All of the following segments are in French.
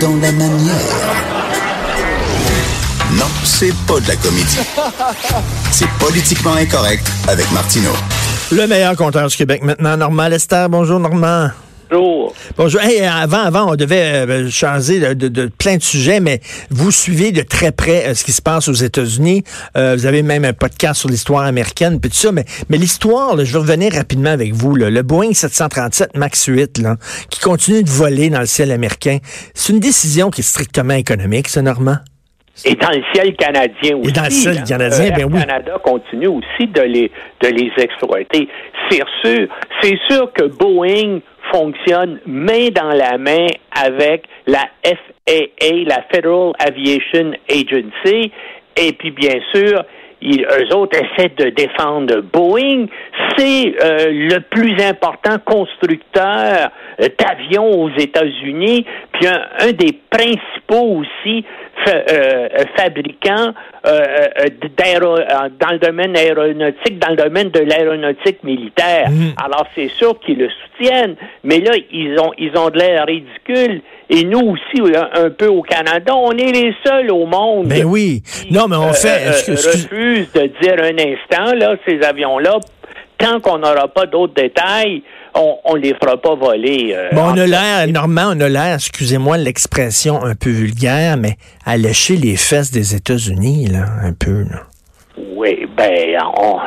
dans la manière. Non, c'est pas de la comédie. C'est politiquement incorrect avec Martineau. Le meilleur compteur du Québec maintenant, Normand Lester. Bonjour, Normand. Bonjour. Bonjour. Hey, avant, avant, on devait euh, changer de, de- de plein de sujets, mais vous suivez de très près euh, ce qui se passe aux États-Unis. Euh, vous avez même un podcast sur l'histoire américaine, puis tout ça. Mais, mais l'histoire, je vais revenir rapidement avec vous. là. Le Boeing 737 MAX 8, là, qui continue de voler dans le ciel américain, c'est une décision qui est strictement économique, ça, Normand? Et dans le ciel canadien aussi. dans le ciel hein. canadien, Air ben oui. Canada continue aussi de les, de les exploiter. C'est sûr, c'est sûr que Boeing fonctionne main dans la main avec la FAA, la Federal Aviation Agency, et puis bien sûr, ils, eux autres essaient de défendre Boeing. C'est euh, le plus important constructeur d'avions aux États-Unis, puis un, des principaux aussi euh, euh, fabricants euh, dans le domaine aéronautique, dans le domaine de l'aéronautique militaire. Alors c'est sûr qu'ils le soutiennent, mais là ils ont ils ont de l'air ridicule. Et nous aussi, un, peu au Canada, on est les seuls au monde. Ben oui. Non, mais on fait... refuse de dire un instant, là, ces avions-là, tant qu'on n'aura pas d'autres détails, on, on les fera pas voler. euh, Bon, on a l'air, Normand, on a l'air, excusez-moi l'expression un peu vulgaire, mais à lécher les fesses des États-Unis, là, un peu, là. Oui, ben, on,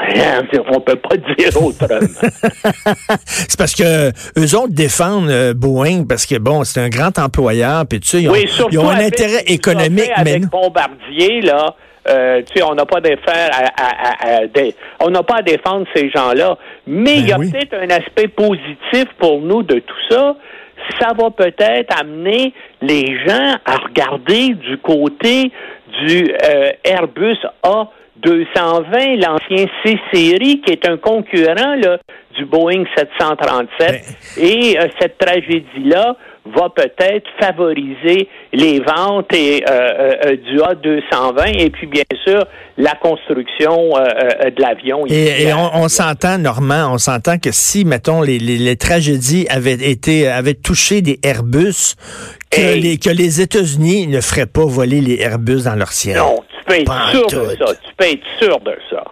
on peut pas dire autrement. C'est parce que eux autres défendent euh, Boeing parce que, bon, c'est un grand employeur, puis tu sais, ils ont, oui, surtout ils ont un avec intérêt économique, mais avec non. Bombardier, là, euh, tu sais, on n'a pas à, on n'a pas à défendre ces gens-là. Mais il y a Ben oui. peut-être un aspect positif pour nous de tout ça. Ça va peut-être amener les gens à regarder du côté du euh, Airbus A220, l'ancien C-Série, qui est un concurrent là, du Boeing 737. Ben. Et euh, cette tragédie-là va peut-être favoriser les ventes et, euh, euh, euh, du A220 et puis bien sûr la construction de l'avion. Et, on, on s'entend, Normand, on s'entend que si, mettons, les, les- les tragédies avaient été, avaient touché des Airbus, que, les, que les États-Unis ne feraient pas voler les Airbus dans leur ciel. Non, peux être Pas sûr de ça. Tu peux être sûr de ça.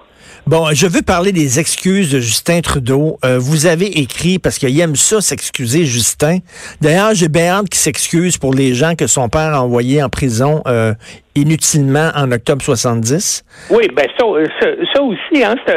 Bon, je veux parler des excuses de Justin Trudeau. Euh, vous avez écrit, parce qu'il aime ça s'excuser, Justin. D'ailleurs, j'ai bien hâte qu'il s'excuse pour les gens que son père a envoyés en prison euh, inutilement en octobre 70. Oui, ben ça, ça, ça aussi, hein,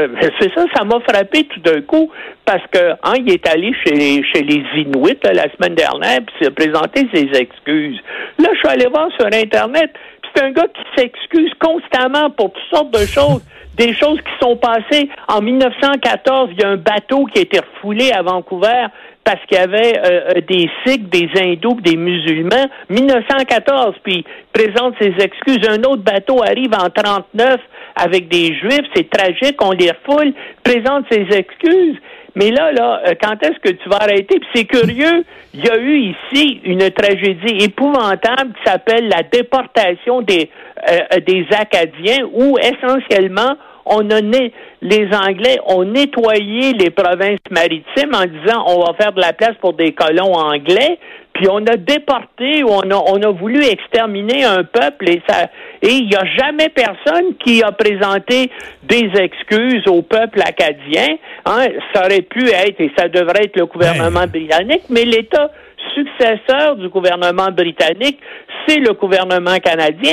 c'est ça, ça m'a frappé tout d'un coup parce que hein, il est allé chez les, chez les Inuits là, la semaine dernière puis il a présenté ses excuses. Là, je suis allé voir sur Internet, c'est un gars qui s'excuse constamment pour toutes sortes de choses. Des choses qui sont passées en 1914, il y a un bateau qui a été refoulé à Vancouver parce qu'il y avait euh, euh, des Sikhs, des hindous, des musulmans. 1914, puis il présente ses excuses. Un autre bateau arrive en 39 avec des juifs, c'est tragique, on les refoule, présente ses excuses. Mais là, là, euh, quand est-ce que tu vas arrêter? Puis c'est curieux, il y a eu ici une tragédie épouvantable qui s'appelle la déportation des, euh, des Acadiens, où essentiellement on a né- les Anglais ont nettoyé les provinces maritimes en disant on va faire de la place pour des colons anglais, puis on a déporté ou on a, on a voulu exterminer un peuple et ça et il n'y a jamais personne qui a présenté des excuses au peuple acadien. Hein, ça aurait pu être et ça devrait être le gouvernement britannique, mais l'État successeur du gouvernement britannique, c'est le gouvernement canadien.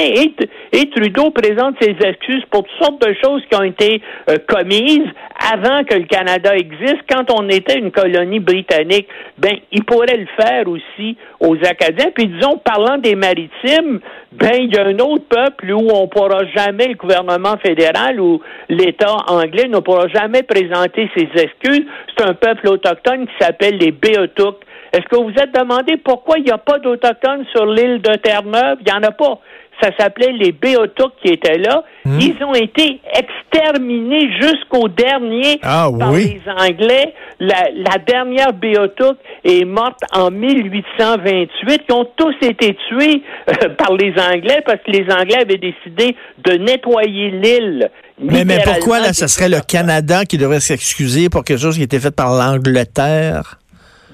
Et, Trudeau présente ses excuses pour toutes sortes de choses qui ont été euh, commises avant que le Canada existe, quand on était une colonie britannique. Ben, il pourrait le faire aussi aux Acadiens. Puis disons, parlant des maritimes, ben, il y a un autre peuple où on pourra jamais, le gouvernement fédéral ou l'État anglais ne pourra jamais présenter ses excuses. C'est un peuple autochtone qui s'appelle les Béotouks. Est-ce que vous vous êtes demandé pourquoi il n'y a pas d'Autochtones sur l'île de Terre-Neuve? Il n'y en a pas. Ça s'appelait les Béotouks qui étaient là. Ils ont été exterminés jusqu'au dernier Ah par oui? les Anglais. La, la dernière Béotouk est morte en 1828. Ils ont tous été tués euh, par les Anglais parce que les Anglais avaient décidé de nettoyer l'île. Mais, mais pourquoi, là, ce serait le Canada qui devrait s'excuser pour quelque chose qui a été fait par l'Angleterre?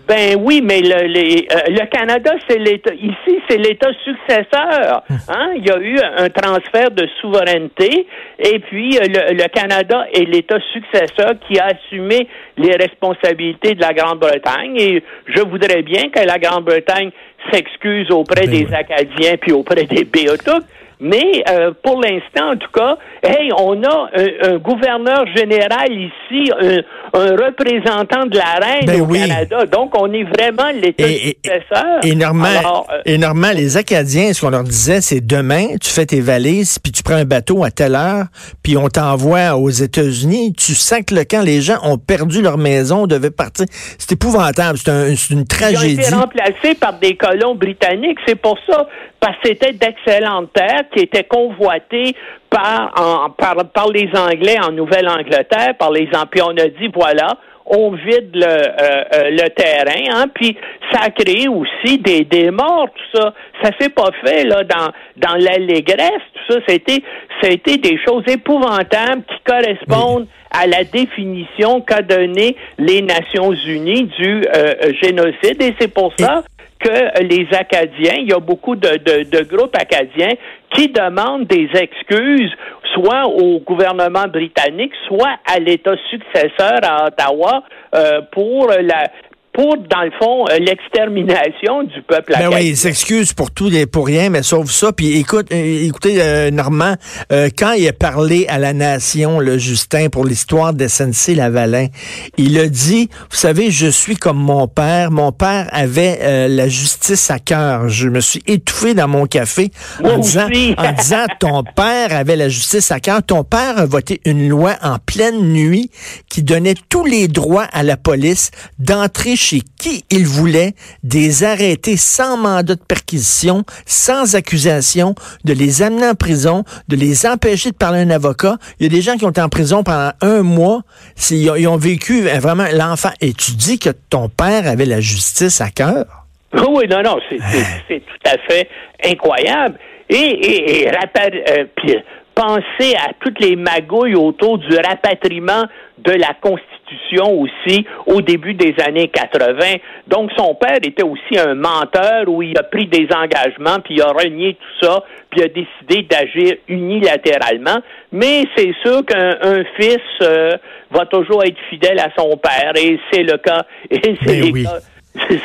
Ben oui, mais le, le Canada, c'est l'État. Ici, c'est l'État successeur. Hein? Il y a eu un transfert de souveraineté, et puis le, le Canada est l'État successeur qui a assumé les responsabilités de la Grande-Bretagne. Et je voudrais bien que la Grande-Bretagne s'excuse auprès ben des Acadiens puis auprès des Béotucs. Mais euh, pour l'instant, en tout cas, hey, on a un, gouverneur général ici, un, représentant de la reine ben au Canada. Donc, on est vraiment l'État successeur. Et, normalement, euh, les Acadiens, ce qu'on leur disait, c'est demain, tu fais tes valises, puis tu prends un bateau à telle heure, puis on t'envoie aux États-Unis. Tu sens que le camp, les gens ont perdu leur maison, devaient partir. C'est épouvantable. C'est une tragédie. Ils ont été remplacés par des colons britanniques. C'est pour ça parce que c'était d'excellentes terres qui étaient convoitées par, par, les Anglais en Nouvelle-Angleterre, par les Puis On a dit, voilà, on vide le, euh, euh, le terrain, hein, puis ça a créé aussi des, des morts, tout ça. Ça s'est pas fait là dans dans l'allégresse, tout ça. C'était été des choses épouvantables qui correspondent à la définition qu'a donnée les Nations Unies du euh, génocide, et c'est pour ça que les Acadiens, il y a beaucoup de, de, groupes acadiens qui demandent des excuses soit au gouvernement britannique, soit à l'État successeur à Ottawa euh, pour la, pour, dans le fond, euh, l'extermination du peuple ben oui, il s'excuse pour tout et pour rien, mais sauf ça. Puis écoute, euh, écoutez, euh, Normand, quand il a parlé à la nation, le Justin, pour l'histoire de SNC-Lavalin, il a dit, vous savez, je suis comme mon père. Mon père avait la justice à cœur. Je me suis étouffé dans mon café en disant, en disant, ton père avait la justice à cœur. Ton père a voté une loi en pleine nuit qui donnait tous les droits à la police d'entrer chez qui il voulait, des arrêter sans mandat de perquisition, sans accusation, de les amener en prison, de les empêcher de parler à un avocat. Il y a des gens qui ont été en prison pendant un mois. Ils ont, vécu vraiment l'enfant. Et tu dis que ton père avait la justice à cœur? Oui, non, non, c'est hein? tout à fait incroyable. Et, et, et euh, penser à toutes les magouilles autour du rapatriement de la Constitution aussi au début des années 80. Donc son père était aussi un menteur où il a pris des engagements, puis il a renié tout ça, puis il a décidé d'agir unilatéralement. Mais c'est sûr qu'un fils euh, va toujours être fidèle à son père, et c'est le cas. Et c'est ben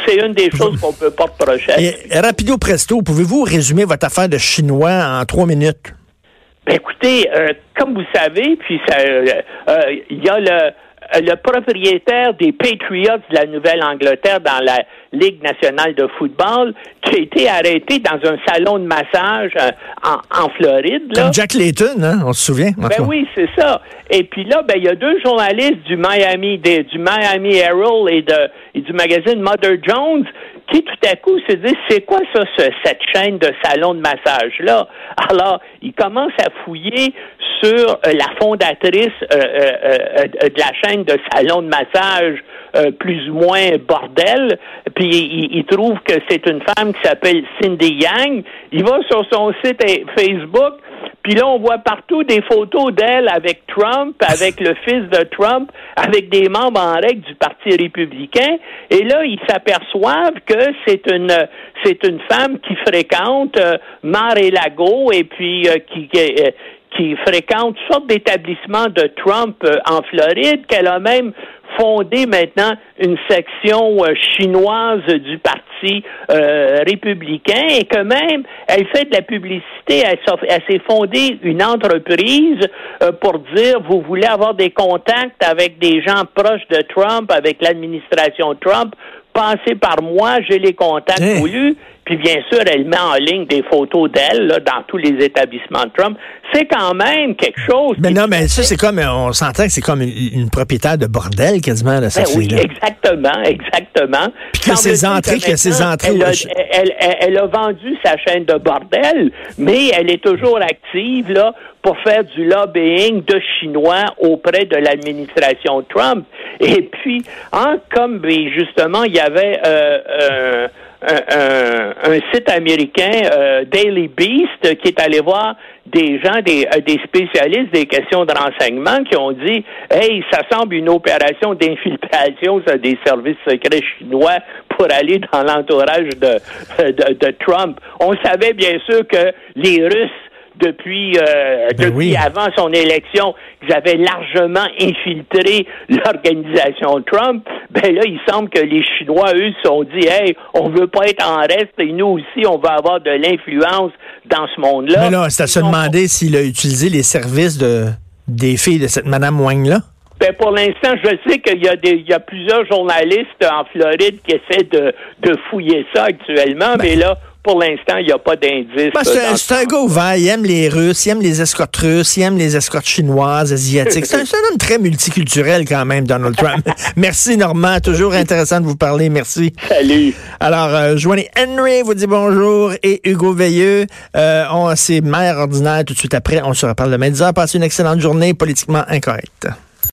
C'est une des choses qu'on peut pas reprocher. Et, rapido presto, pouvez-vous résumer votre affaire de chinois en trois minutes? Ben écoutez, euh, comme vous savez, puis euh, il y a le le propriétaire des Patriots de la Nouvelle-Angleterre dans la Ligue nationale de football, qui a été arrêté dans un salon de massage euh, en, Floride. Comme Jack Layton, hein, on se souvient. Ben oui, c'est ça. Et puis là, ben il y a deux journalistes du Miami, du Miami Herald et, de, et du magazine Mother Jones qui tout à coup se dit c'est quoi ça, cette chaîne de salon de massage là Alors, ils commencent à fouiller sur euh, la fondatrice euh, euh, de la chaîne de salon de massage plus ou moins bordel, puis il trouvent que c'est une femme qui s'appelle Cindy Yang. Il va sur son site Facebook, puis là, on voit partout des photos d'elle avec Trump, avec le fils de Trump, avec des membres en règle du Parti républicain. Et là, ils s'aperçoivent que c'est une c'est une femme qui fréquente euh, Mar-et-Lago et puis euh, qui, euh, qui fréquente toutes sortes d'établissements de Trump euh, en Floride, qu'elle a même fondé maintenant une section euh, chinoise du Parti euh, républicain et que même elle fait de la publicité, elle, s'est fondée une entreprise pour dire vous voulez avoir des contacts avec des gens proches de Trump, avec l'administration Trump, passez par moi, j'ai les contacts voulus. Puis bien sûr, elle met en ligne des photos d'elle dans tous les établissements de Trump. C'est quand même quelque chose. Mais non, mais ça, c'est comme, on s'entend que c'est comme une, propriétaire de bordel quasiment, là, ça ben Oui, exactement, exactement. Puis que ses entrées, que ses entrées. Elle a, elle, a vendu sa chaîne de bordel, mais elle est toujours active, là, pour faire du lobbying de Chinois auprès de l'administration Trump. Et puis, hein, comme ben, justement, il y avait euh, un, site américain, euh, Daily Beast, qui est allé voir des gens, des, euh, des spécialistes des questions de renseignement qui ont dit Hey, ça semble une opération d'infiltration des services secrets chinois pour aller dans l'entourage de, de, de Trump. On savait bien sûr que les Russes depuis, euh, ben depuis avant son élection, qu'ils avaient largement infiltré l'organisation Trump, ben là, il semble que les Chinois, eux, se sont dit, hey, on veut pas être en reste et nous aussi, on va avoir de l'influence dans ce monde-là. Mais là, c'est à se demander s'il a utilisé les services de, des filles de cette Madame Wang-là. Ben pour l'instant, je sais qu'il y a des, il y a plusieurs journalistes en Floride qui essaient de, de fouiller ça actuellement, ben mais là, pour l'instant, il n'y a pas d'indice. c'est un, gars ouvert. Il aime les Russes, il aime les escortes russes, il aime les escortes chinoises, asiatiques. C'est un, un, homme très multiculturel quand même, Donald Trump. Merci, Normand. Toujours intéressant de vous parler. Merci. Salut. Alors, euh, Henry vous dit bonjour et Hugo Veilleux. Euh, c'est mère ordinaire tout de suite après. On se reparle demain 10 heures. Passez une excellente journée politiquement incorrecte.